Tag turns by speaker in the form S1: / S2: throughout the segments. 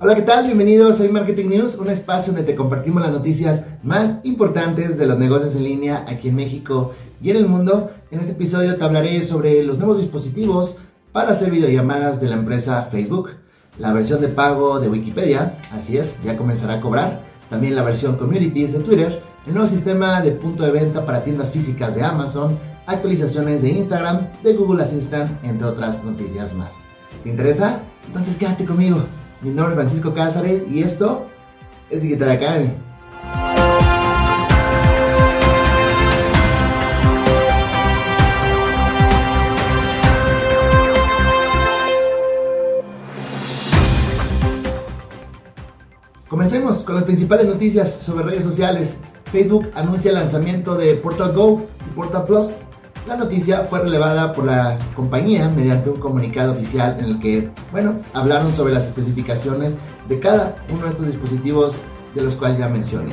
S1: Hola, ¿qué tal? Bienvenidos a Marketing News, un espacio donde te compartimos las noticias más importantes de los negocios en línea aquí en México y en el mundo. En este episodio te hablaré sobre los nuevos dispositivos para hacer videollamadas de la empresa Facebook, la versión de pago de Wikipedia, así es, ya comenzará a cobrar, también la versión Communities de Twitter, el nuevo sistema de punto de venta para tiendas físicas de Amazon, actualizaciones de Instagram, de Google Assistant, entre otras noticias más. ¿Te interesa? Entonces quédate conmigo. Mi nombre es Francisco Cázares y esto es Digital Academy. Comencemos con las principales noticias sobre redes sociales. Facebook anuncia el lanzamiento de Portal Go y Portal Plus la noticia fue relevada por la compañía mediante un comunicado oficial en el que, bueno, hablaron sobre las especificaciones de cada uno de estos dispositivos de los cuales ya mencioné.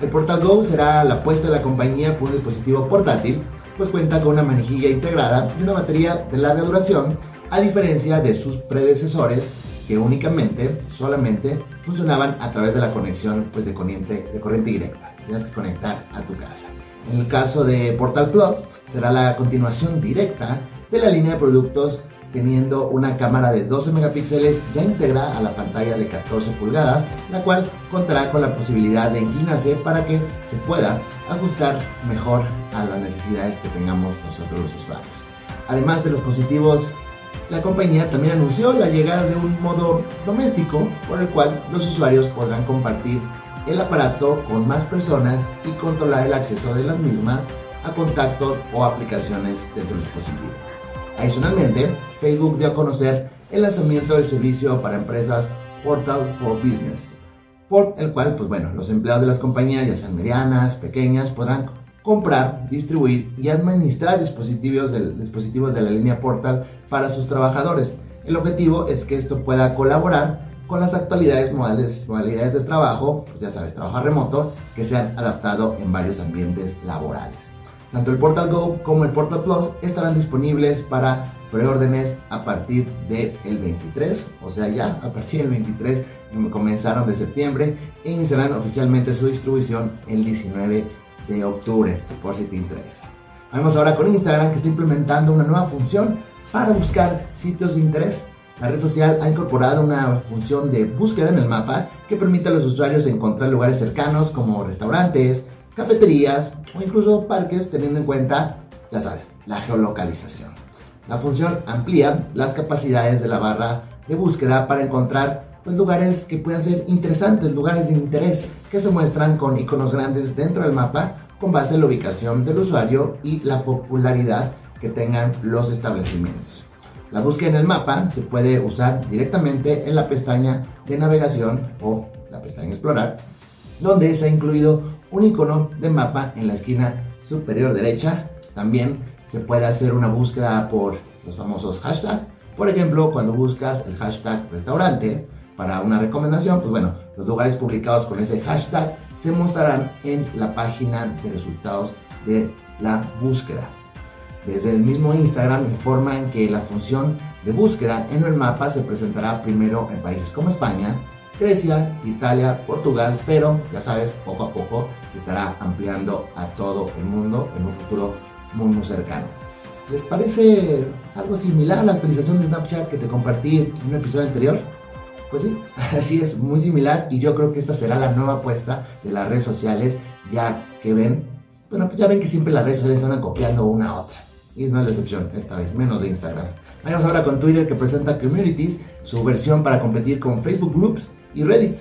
S1: El Portal Go será la apuesta de la compañía por un dispositivo portátil, pues cuenta con una manijilla integrada y una batería de larga duración, a diferencia de sus predecesores que únicamente, solamente funcionaban a través de la conexión pues, de, corriente, de corriente directa. Tienes que conectar a tu casa. En el caso de Portal Plus, será la continuación directa de la línea de productos teniendo una cámara de 12 megapíxeles ya integrada a la pantalla de 14 pulgadas, la cual contará con la posibilidad de inclinarse para que se pueda ajustar mejor a las necesidades que tengamos nosotros los usuarios. Además de los positivos, la compañía también anunció la llegada de un modo doméstico por el cual los usuarios podrán compartir el aparato con más personas y controlar el acceso de las mismas a contactos o aplicaciones dentro del dispositivo. Adicionalmente, Facebook dio a conocer el lanzamiento del servicio para empresas Portal for Business, por el cual, pues bueno, los empleados de las compañías, ya sean medianas, pequeñas, podrán comprar, distribuir y administrar dispositivos, dispositivos de la línea Portal para sus trabajadores. El objetivo es que esto pueda colaborar con las actualidades modales, modalidades de trabajo, pues ya sabes, trabajo remoto, que se han adaptado en varios ambientes laborales. Tanto el Portal Go como el Portal Plus estarán disponibles para preórdenes a partir del 23, o sea ya a partir del 23 comenzaron de septiembre e iniciarán oficialmente su distribución el 19 de octubre, por si te interesa. Vamos ahora con Instagram que está implementando una nueva función para buscar sitios de interés. La red social ha incorporado una función de búsqueda en el mapa que permite a los usuarios encontrar lugares cercanos como restaurantes, cafeterías o incluso parques teniendo en cuenta, ya sabes, la geolocalización. La función amplía las capacidades de la barra de búsqueda para encontrar pues, lugares que puedan ser interesantes, lugares de interés que se muestran con iconos grandes dentro del mapa con base en la ubicación del usuario y la popularidad que tengan los establecimientos. La búsqueda en el mapa se puede usar directamente en la pestaña de navegación o la pestaña explorar, donde se ha incluido un icono de mapa en la esquina superior derecha. También se puede hacer una búsqueda por los famosos hashtags. Por ejemplo, cuando buscas el hashtag restaurante para una recomendación, pues bueno, los lugares publicados con ese hashtag se mostrarán en la página de resultados de la búsqueda. Desde el mismo Instagram informan que la función de búsqueda en el mapa se presentará primero en países como España, Grecia, Italia, Portugal, pero ya sabes, poco a poco se estará ampliando a todo el mundo en un futuro muy muy cercano. ¿Les parece algo similar a la actualización de Snapchat que te compartí en un episodio anterior? Pues sí, así es, muy similar y yo creo que esta será la nueva apuesta de las redes sociales ya que ven, bueno, pues ya ven que siempre las redes sociales andan copiando una a otra. Y no es la excepción, esta vez, menos de Instagram. Vamos ahora con Twitter que presenta Communities, su versión para competir con Facebook Groups y Reddit.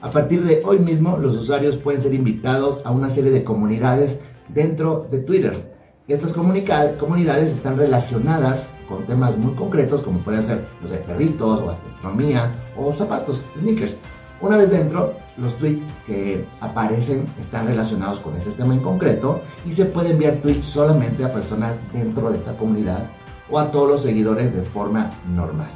S1: A partir de hoy mismo, los usuarios pueden ser invitados a una serie de comunidades dentro de Twitter. Estas comunidades están relacionadas con temas muy concretos como pueden ser, no sé, perritos o astronomía o zapatos, sneakers. Una vez dentro, los tweets que aparecen están relacionados con ese tema en concreto y se puede enviar tweets solamente a personas dentro de esa comunidad o a todos los seguidores de forma normal.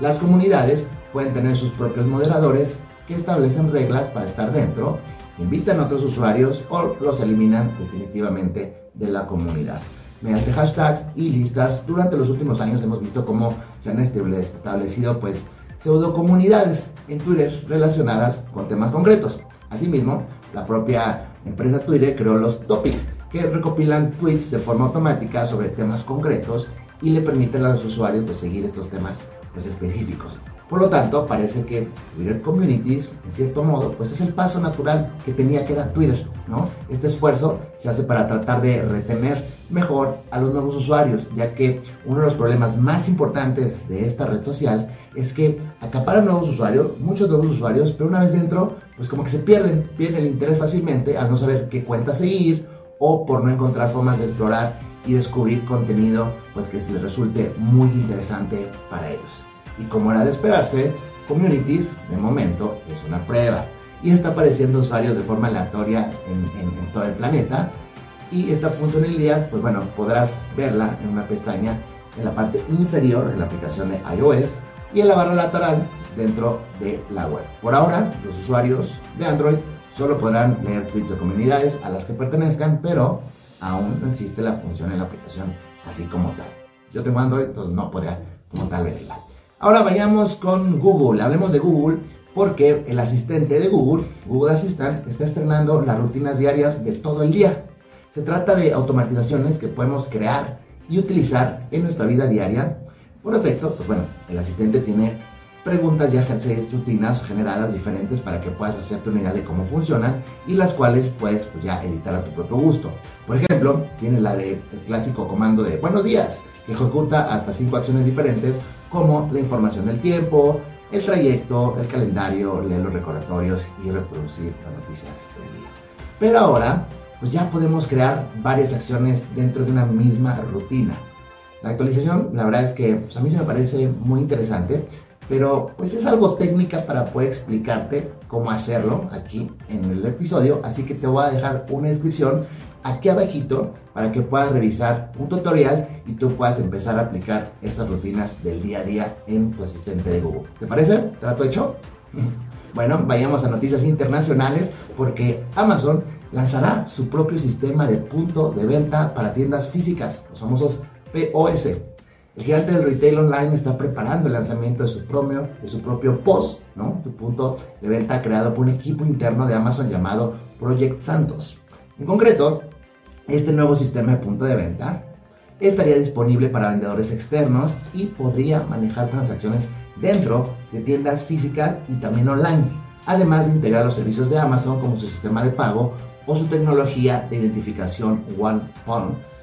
S1: Las comunidades pueden tener sus propios moderadores que establecen reglas para estar dentro, invitan a otros usuarios o los eliminan definitivamente de la comunidad. Mediante hashtags y listas, durante los últimos años hemos visto cómo se han establecido pues pseudo comunidades en Twitter relacionadas con temas concretos. Asimismo, la propia empresa Twitter creó los topics, que recopilan tweets de forma automática sobre temas concretos y le permiten a los usuarios pues, seguir estos temas pues, específicos. Por lo tanto, parece que Twitter Communities, en cierto modo, pues es el paso natural que tenía que dar Twitter, ¿no? Este esfuerzo se hace para tratar de retener mejor a los nuevos usuarios, ya que uno de los problemas más importantes de esta red social es que acapara nuevos usuarios, muchos nuevos usuarios, pero una vez dentro, pues como que se pierden, pierden el interés fácilmente al no saber qué cuenta seguir o por no encontrar formas de explorar y descubrir contenido pues que se les resulte muy interesante para ellos. Y como era de esperarse, Communities de momento es una prueba y está apareciendo usuarios de forma aleatoria en, todo el planeta. Y esta funcionalidad, pues bueno, podrás verla en una pestaña en la parte inferior en la aplicación de iOS y en la barra lateral dentro de la web. Por ahora, los usuarios de Android solo podrán leer tweets de comunidades a las que pertenezcan, pero aún no existe la función en la aplicación así como tal. Yo tengo Android, entonces no podría como tal verla. Ahora vayamos con Google, hablemos de Google porque el asistente de Google, Google Assistant, está estrenando las rutinas diarias de todo el día. Se trata de automatizaciones que podemos crear y utilizar en nuestra vida diaria. Por efecto, pues bueno, el asistente tiene preguntas y seis rutinas generadas diferentes para que puedas hacerte una idea de cómo funcionan y las cuales puedes pues, ya editar a tu propio gusto. Por ejemplo, tienes la del clásico comando de buenos días, que ejecuta hasta cinco acciones diferentes como la información del tiempo, el trayecto, el calendario, leer los recordatorios y reproducir las noticias del día. Pero ahora, pues ya podemos crear varias acciones dentro de una misma rutina. La actualización, la verdad es que pues, a mí se me parece muy interesante, pero pues es algo técnica para poder explicarte cómo hacerlo aquí en el episodio, así que te voy a dejar una descripción aquí abajito para que puedas revisar un tutorial y tú puedas empezar a aplicar estas rutinas del día a día en tu asistente de Google. ¿Te parece? ¿Trato hecho? Bueno, vayamos a noticias internacionales porque Amazon lanzará su propio sistema de punto de venta para tiendas físicas, los famosos POS. El gigante del retail online está preparando el lanzamiento de su propio, de su propio POS, ¿no? su punto de venta creado por un equipo interno de Amazon llamado Project Santos. En concreto, este nuevo sistema de punto de venta estaría disponible para vendedores externos y podría manejar transacciones dentro de tiendas físicas y también online, además de integrar los servicios de Amazon como su sistema de pago o su tecnología de identificación One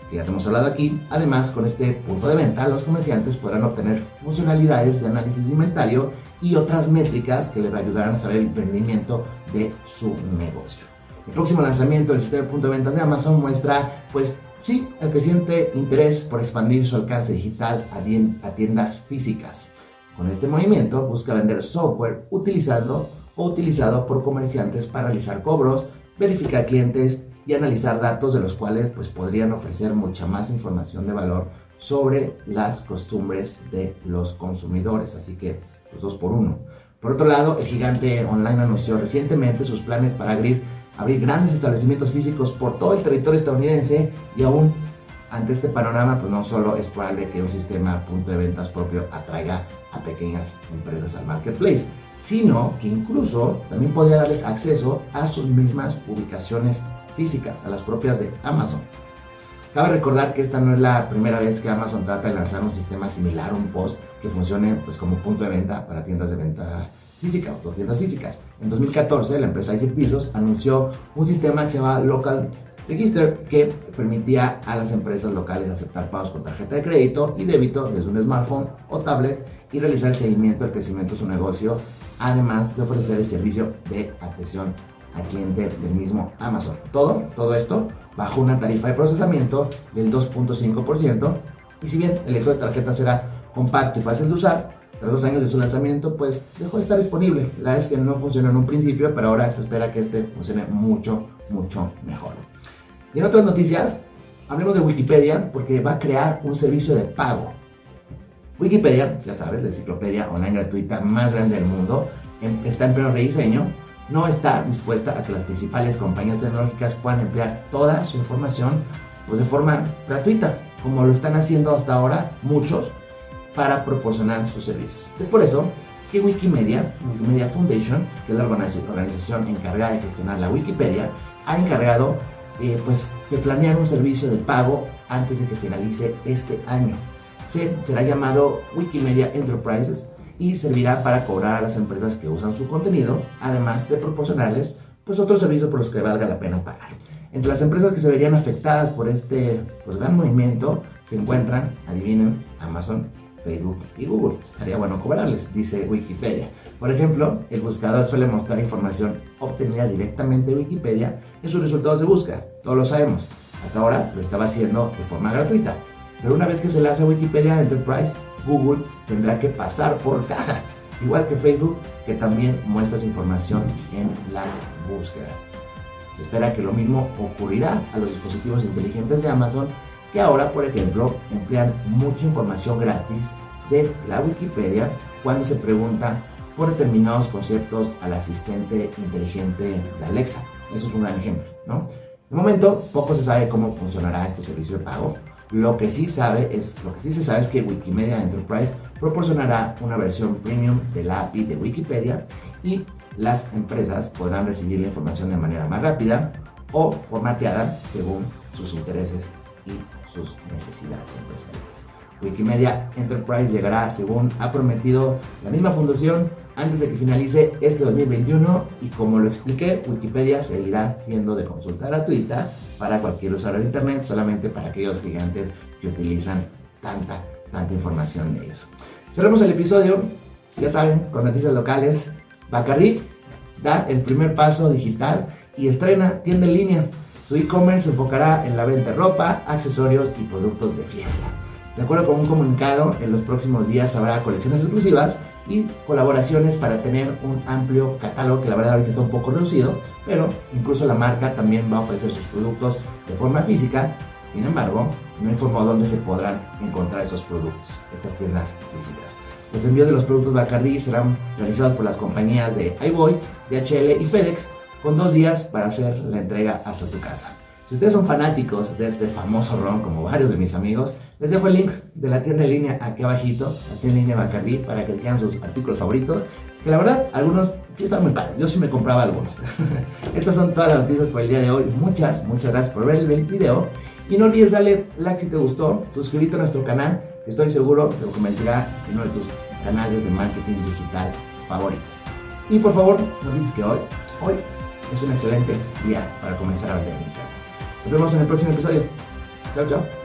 S1: que ya hemos hablado aquí. Además, con este punto de venta, los comerciantes podrán obtener funcionalidades de análisis de inventario y otras métricas que les ayudarán a saber el rendimiento de su negocio. El próximo lanzamiento del sistema de punto de ventas de Amazon muestra, pues sí, el creciente interés por expandir su alcance digital a tiendas físicas. Con este movimiento busca vender software utilizando o utilizado por comerciantes para realizar cobros, verificar clientes y analizar datos de los cuales pues, podrían ofrecer mucha más información de valor sobre las costumbres de los consumidores. Así que, pues dos por uno. Por otro lado, el gigante online anunció recientemente sus planes para abrir abrir grandes establecimientos físicos por todo el territorio estadounidense y aún ante este panorama, pues no solo es probable que un sistema punto de ventas propio atraiga a pequeñas empresas al marketplace, sino que incluso también podría darles acceso a sus mismas ubicaciones físicas, a las propias de Amazon. Cabe recordar que esta no es la primera vez que Amazon trata de lanzar un sistema similar, un post que funcione pues, como punto de venta para tiendas de venta física o tiendas físicas. En 2014, la empresa Jeff Bezos anunció un sistema que se llama Local Register que permitía a las empresas locales aceptar pagos con tarjeta de crédito y débito desde un smartphone o tablet y realizar el seguimiento del crecimiento de su negocio, además de ofrecer el servicio de atención al cliente del mismo Amazon. Todo, todo esto bajo una tarifa de procesamiento del 2.5% y si bien el electro de tarjeta será compacto y fácil de usar, tras dos años de su lanzamiento, pues dejó de estar disponible. La es que no funcionó en un principio, pero ahora se espera que este funcione mucho, mucho mejor. Y en otras noticias, hablemos de Wikipedia, porque va a crear un servicio de pago. Wikipedia, ya sabes, la enciclopedia online gratuita más grande del mundo, está en pleno rediseño. No está dispuesta a que las principales compañías tecnológicas puedan emplear toda su información pues, de forma gratuita, como lo están haciendo hasta ahora muchos para proporcionar sus servicios. Es por eso que Wikimedia, Wikimedia Foundation, que es la organización encargada de gestionar la Wikipedia, ha encargado eh, pues, de planear un servicio de pago antes de que finalice este año. Se, será llamado Wikimedia Enterprises y servirá para cobrar a las empresas que usan su contenido, además de proporcionarles pues, otros servicios por los que valga la pena pagar. Entre las empresas que se verían afectadas por este pues, gran movimiento se encuentran, adivinen, Amazon, Facebook y Google. Estaría bueno cobrarles, dice Wikipedia. Por ejemplo, el buscador suele mostrar información obtenida directamente de Wikipedia en sus resultados de búsqueda. Todos lo sabemos. Hasta ahora lo estaba haciendo de forma gratuita. Pero una vez que se hace Wikipedia Enterprise, Google tendrá que pasar por caja. Igual que Facebook, que también muestra esa información en las búsquedas. Se espera que lo mismo ocurrirá a los dispositivos inteligentes de Amazon que ahora, por ejemplo, emplean mucha información gratis de la Wikipedia cuando se pregunta por determinados conceptos al asistente inteligente de Alexa. Eso es un gran ejemplo, ¿no? De momento, poco se sabe cómo funcionará este servicio de pago. Lo que sí sabe es, lo que sí se sabe es que Wikimedia Enterprise proporcionará una versión premium de la API de Wikipedia y las empresas podrán recibir la información de manera más rápida o formateada según sus intereses y sus necesidades empresariales. Wikimedia Enterprise llegará, según ha prometido la misma fundación, antes de que finalice este 2021 y como lo expliqué, Wikipedia seguirá siendo de consulta gratuita para cualquier usuario de Internet, solamente para aquellos gigantes que utilizan tanta, tanta información de ellos. Cerramos el episodio, ya saben, con noticias locales. Bacardi da el primer paso digital y estrena tienda en línea. Su e-commerce se enfocará en la venta de ropa, accesorios y productos de fiesta. De acuerdo con un comunicado, en los próximos días habrá colecciones exclusivas y colaboraciones para tener un amplio catálogo que la verdad ahorita está un poco reducido, pero incluso la marca también va a ofrecer sus productos de forma física. Sin embargo, no informó dónde se podrán encontrar esos productos, estas tiendas físicas. Los envíos de los productos Bacardi serán realizados por las compañías de iBoy, DHL y FedEx con dos días para hacer la entrega hasta tu casa. Si ustedes son fanáticos de este famoso ron, como varios de mis amigos, les dejo el link de la tienda en línea aquí abajito, la tienda en línea Bacardi, para que tengan sus artículos favoritos. Que la verdad, algunos sí están muy padres. Yo sí me compraba algunos. Estas son todas las noticias por el día de hoy. Muchas, muchas gracias por ver el video. Y no olvides darle like si te gustó, suscribirte a nuestro canal, que estoy seguro se lo convertirá en uno de tus canales de marketing digital favorito. Y por favor, no olvides que hoy, hoy es un excelente día para comenzar a vender en Nos vemos en el próximo episodio. Chao, chao.